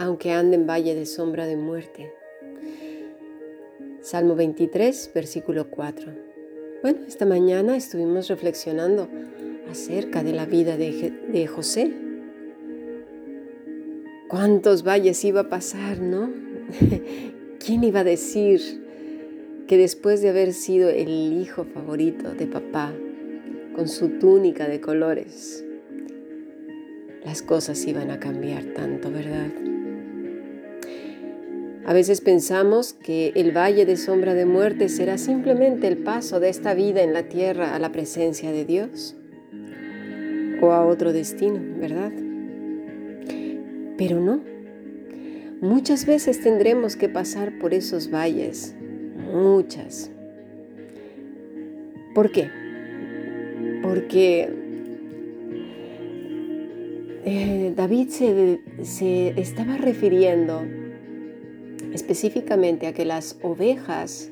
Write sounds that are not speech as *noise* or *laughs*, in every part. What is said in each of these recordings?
aunque ande en valle de sombra de muerte. Salmo 23, versículo 4. Bueno, esta mañana estuvimos reflexionando acerca de la vida de, de José. ¿Cuántos valles iba a pasar, no? *laughs* ¿Quién iba a decir que después de haber sido el hijo favorito de papá, con su túnica de colores, las cosas iban a cambiar tanto, ¿verdad? A veces pensamos que el valle de sombra de muerte será simplemente el paso de esta vida en la tierra a la presencia de Dios o a otro destino, ¿verdad? Pero no. Muchas veces tendremos que pasar por esos valles, muchas. ¿Por qué? Porque eh, David se, se estaba refiriendo específicamente a que las ovejas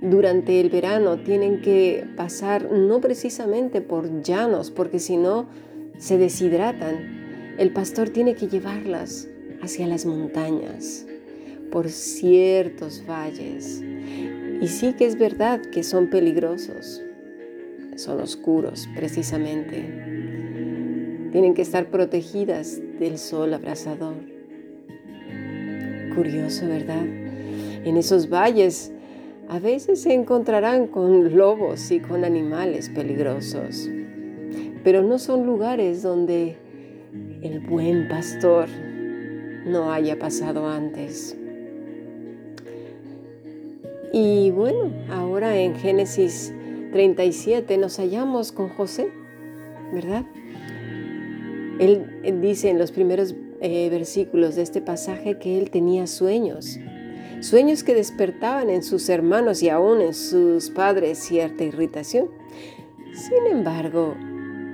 durante el verano tienen que pasar no precisamente por llanos, porque si no se deshidratan. El pastor tiene que llevarlas hacia las montañas, por ciertos valles. Y sí que es verdad que son peligrosos, son oscuros precisamente. Tienen que estar protegidas del sol abrasador. Curioso, ¿verdad? En esos valles a veces se encontrarán con lobos y con animales peligrosos, pero no son lugares donde el buen pastor no haya pasado antes. Y bueno, ahora en Génesis 37 nos hallamos con José, ¿verdad? Él dice en los primeros eh, versículos de este pasaje que él tenía sueños, sueños que despertaban en sus hermanos y aún en sus padres cierta irritación. Sin embargo,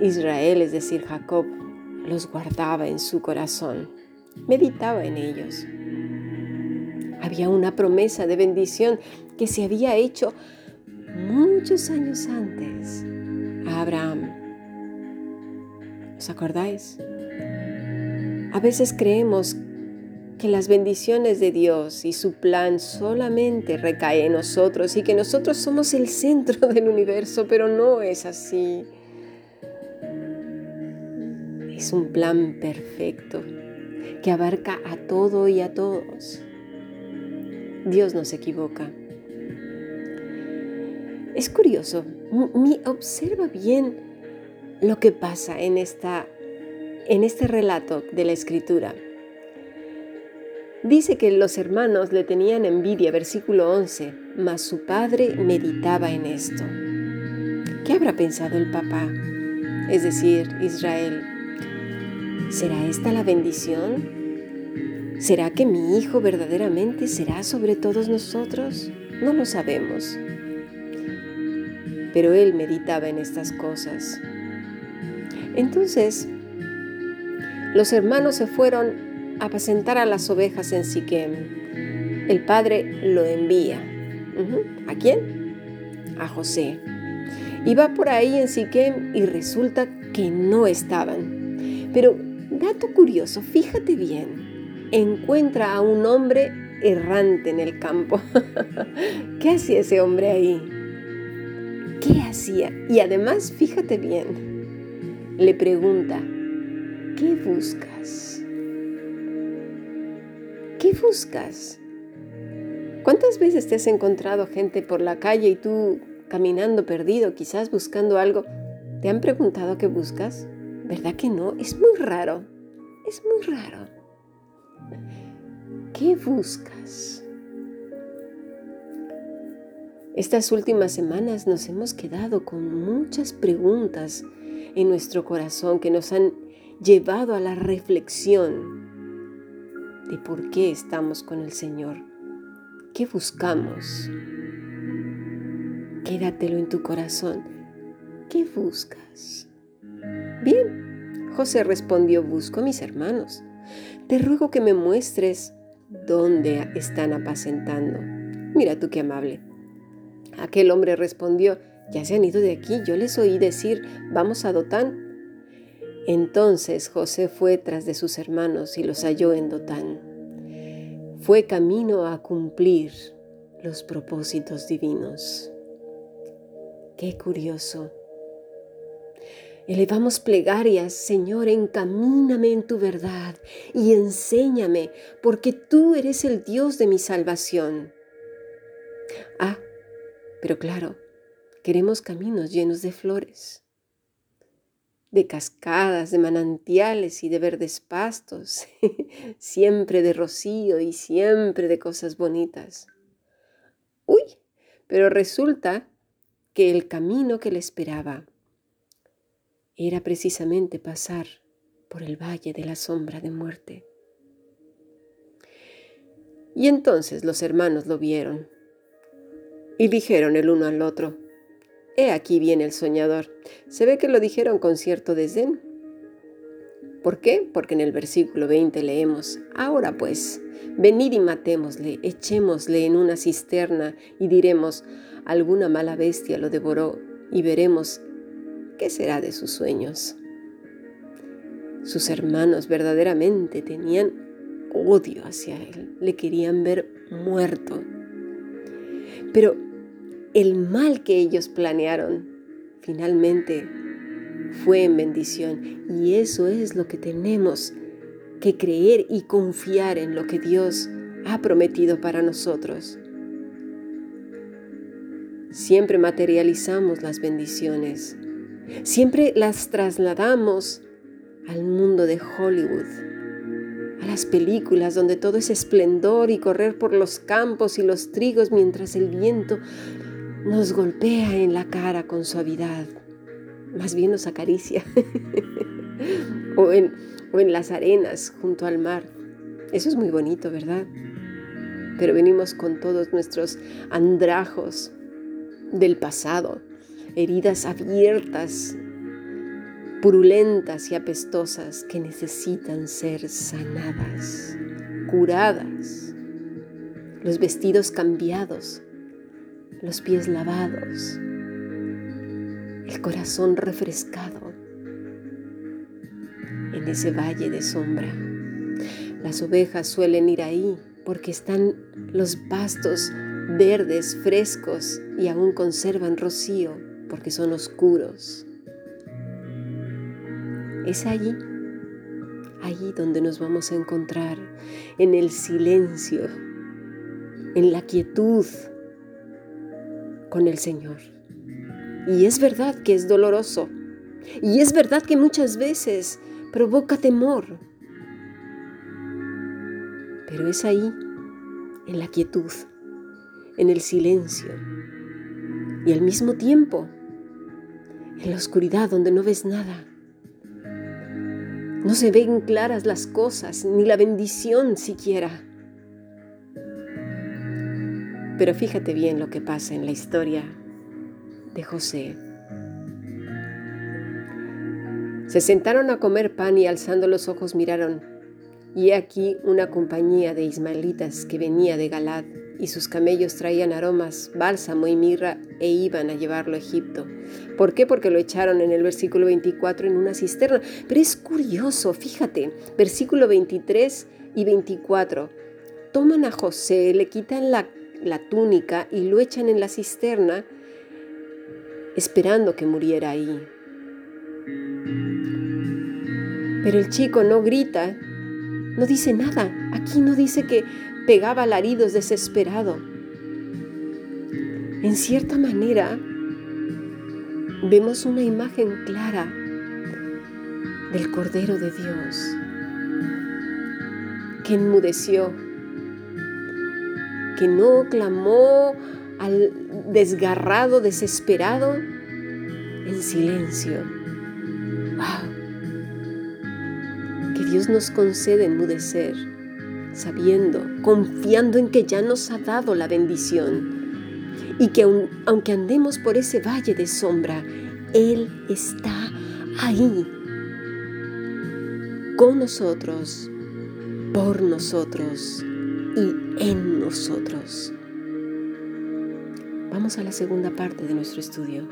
Israel, es decir, Jacob, los guardaba en su corazón, meditaba en ellos. Había una promesa de bendición que se había hecho muchos años antes a Abraham. ¿Os acordáis? A veces creemos que las bendiciones de Dios y su plan solamente recaen en nosotros y que nosotros somos el centro del universo, pero no es así. Es un plan perfecto que abarca a todo y a todos. Dios no se equivoca. Es curioso, observa bien lo que pasa en esta en este relato de la escritura. Dice que los hermanos le tenían envidia, versículo 11, mas su padre meditaba en esto. ¿Qué habrá pensado el papá? Es decir, Israel. ¿Será esta la bendición? ¿Será que mi hijo verdaderamente será sobre todos nosotros? No lo sabemos. Pero él meditaba en estas cosas. Entonces, los hermanos se fueron a apacentar a las ovejas en Siquem. El padre lo envía. ¿A quién? A José. Y va por ahí en Siquem y resulta que no estaban. Pero, dato curioso, fíjate bien, encuentra a un hombre errante en el campo. *laughs* ¿Qué hacía ese hombre ahí? ¿Qué hacía? Y además, fíjate bien, le pregunta, ¿Qué buscas? ¿Qué buscas? ¿Cuántas veces te has encontrado gente por la calle y tú caminando perdido, quizás buscando algo? ¿Te han preguntado qué buscas? ¿Verdad que no? Es muy raro. Es muy raro. ¿Qué buscas? Estas últimas semanas nos hemos quedado con muchas preguntas en nuestro corazón que nos han llevado a la reflexión de por qué estamos con el Señor, qué buscamos. Quédatelo en tu corazón. ¿Qué buscas? Bien, José respondió, busco a mis hermanos. Te ruego que me muestres dónde están apacentando. Mira tú qué amable. Aquel hombre respondió, ya se han ido de aquí, yo les oí decir, vamos a Dotán. Entonces José fue tras de sus hermanos y los halló en Dotán. fue camino a cumplir los propósitos divinos. Qué curioso. Elevamos plegarias, Señor, encamíname en tu verdad y enséñame, porque tú eres el Dios de mi salvación. Ah, pero claro, queremos caminos llenos de flores, de cascadas, de manantiales y de verdes pastos, *laughs* siempre de rocío y siempre de cosas bonitas. Uy, pero resulta que el camino que le esperaba era precisamente pasar por el valle de la sombra de muerte. Y entonces los hermanos lo vieron y dijeron el uno al otro, He aquí viene el soñador. Se ve que lo dijeron con cierto desdén. ¿Por qué? Porque en el versículo 20 leemos, Ahora pues, venid y matémosle, echémosle en una cisterna y diremos, alguna mala bestia lo devoró y veremos qué será de sus sueños. Sus hermanos verdaderamente tenían odio hacia él, le querían ver muerto. Pero el mal que ellos planearon finalmente fue en bendición. Y eso es lo que tenemos que creer y confiar en lo que Dios ha prometido para nosotros. Siempre materializamos las bendiciones, siempre las trasladamos al mundo de Hollywood, a las películas donde todo es esplendor y correr por los campos y los trigos mientras el viento nos golpea en la cara con suavidad, más bien nos acaricia, *laughs* o, en, o en las arenas junto al mar. Eso es muy bonito, ¿verdad? Pero venimos con todos nuestros andrajos del pasado, heridas abiertas, purulentas y apestosas que necesitan ser sanadas, curadas, los vestidos cambiados los pies lavados, el corazón refrescado en ese valle de sombra. Las ovejas suelen ir ahí porque están los pastos verdes, frescos y aún conservan rocío porque son oscuros. Es allí, allí donde nos vamos a encontrar, en el silencio, en la quietud, con el Señor. Y es verdad que es doloroso. Y es verdad que muchas veces provoca temor. Pero es ahí, en la quietud, en el silencio y al mismo tiempo en la oscuridad donde no ves nada. No se ven claras las cosas, ni la bendición siquiera. Pero fíjate bien lo que pasa en la historia de José. Se sentaron a comer pan y alzando los ojos miraron, y aquí una compañía de ismaelitas que venía de Galad, y sus camellos traían aromas, bálsamo y mirra, e iban a llevarlo a Egipto. ¿Por qué? Porque lo echaron en el versículo 24 en una cisterna. Pero es curioso, fíjate, versículo 23 y 24. Toman a José, le quitan la la túnica y lo echan en la cisterna esperando que muriera ahí. Pero el chico no grita, no dice nada. Aquí no dice que pegaba alaridos desesperado. En cierta manera, vemos una imagen clara del Cordero de Dios que enmudeció que no clamó al desgarrado, desesperado, en silencio. ¡Wow! Que Dios nos concede enmudecer, sabiendo, confiando en que ya nos ha dado la bendición y que aunque andemos por ese valle de sombra, Él está ahí, con nosotros, por nosotros y en nosotros. Vamos a la segunda parte de nuestro estudio.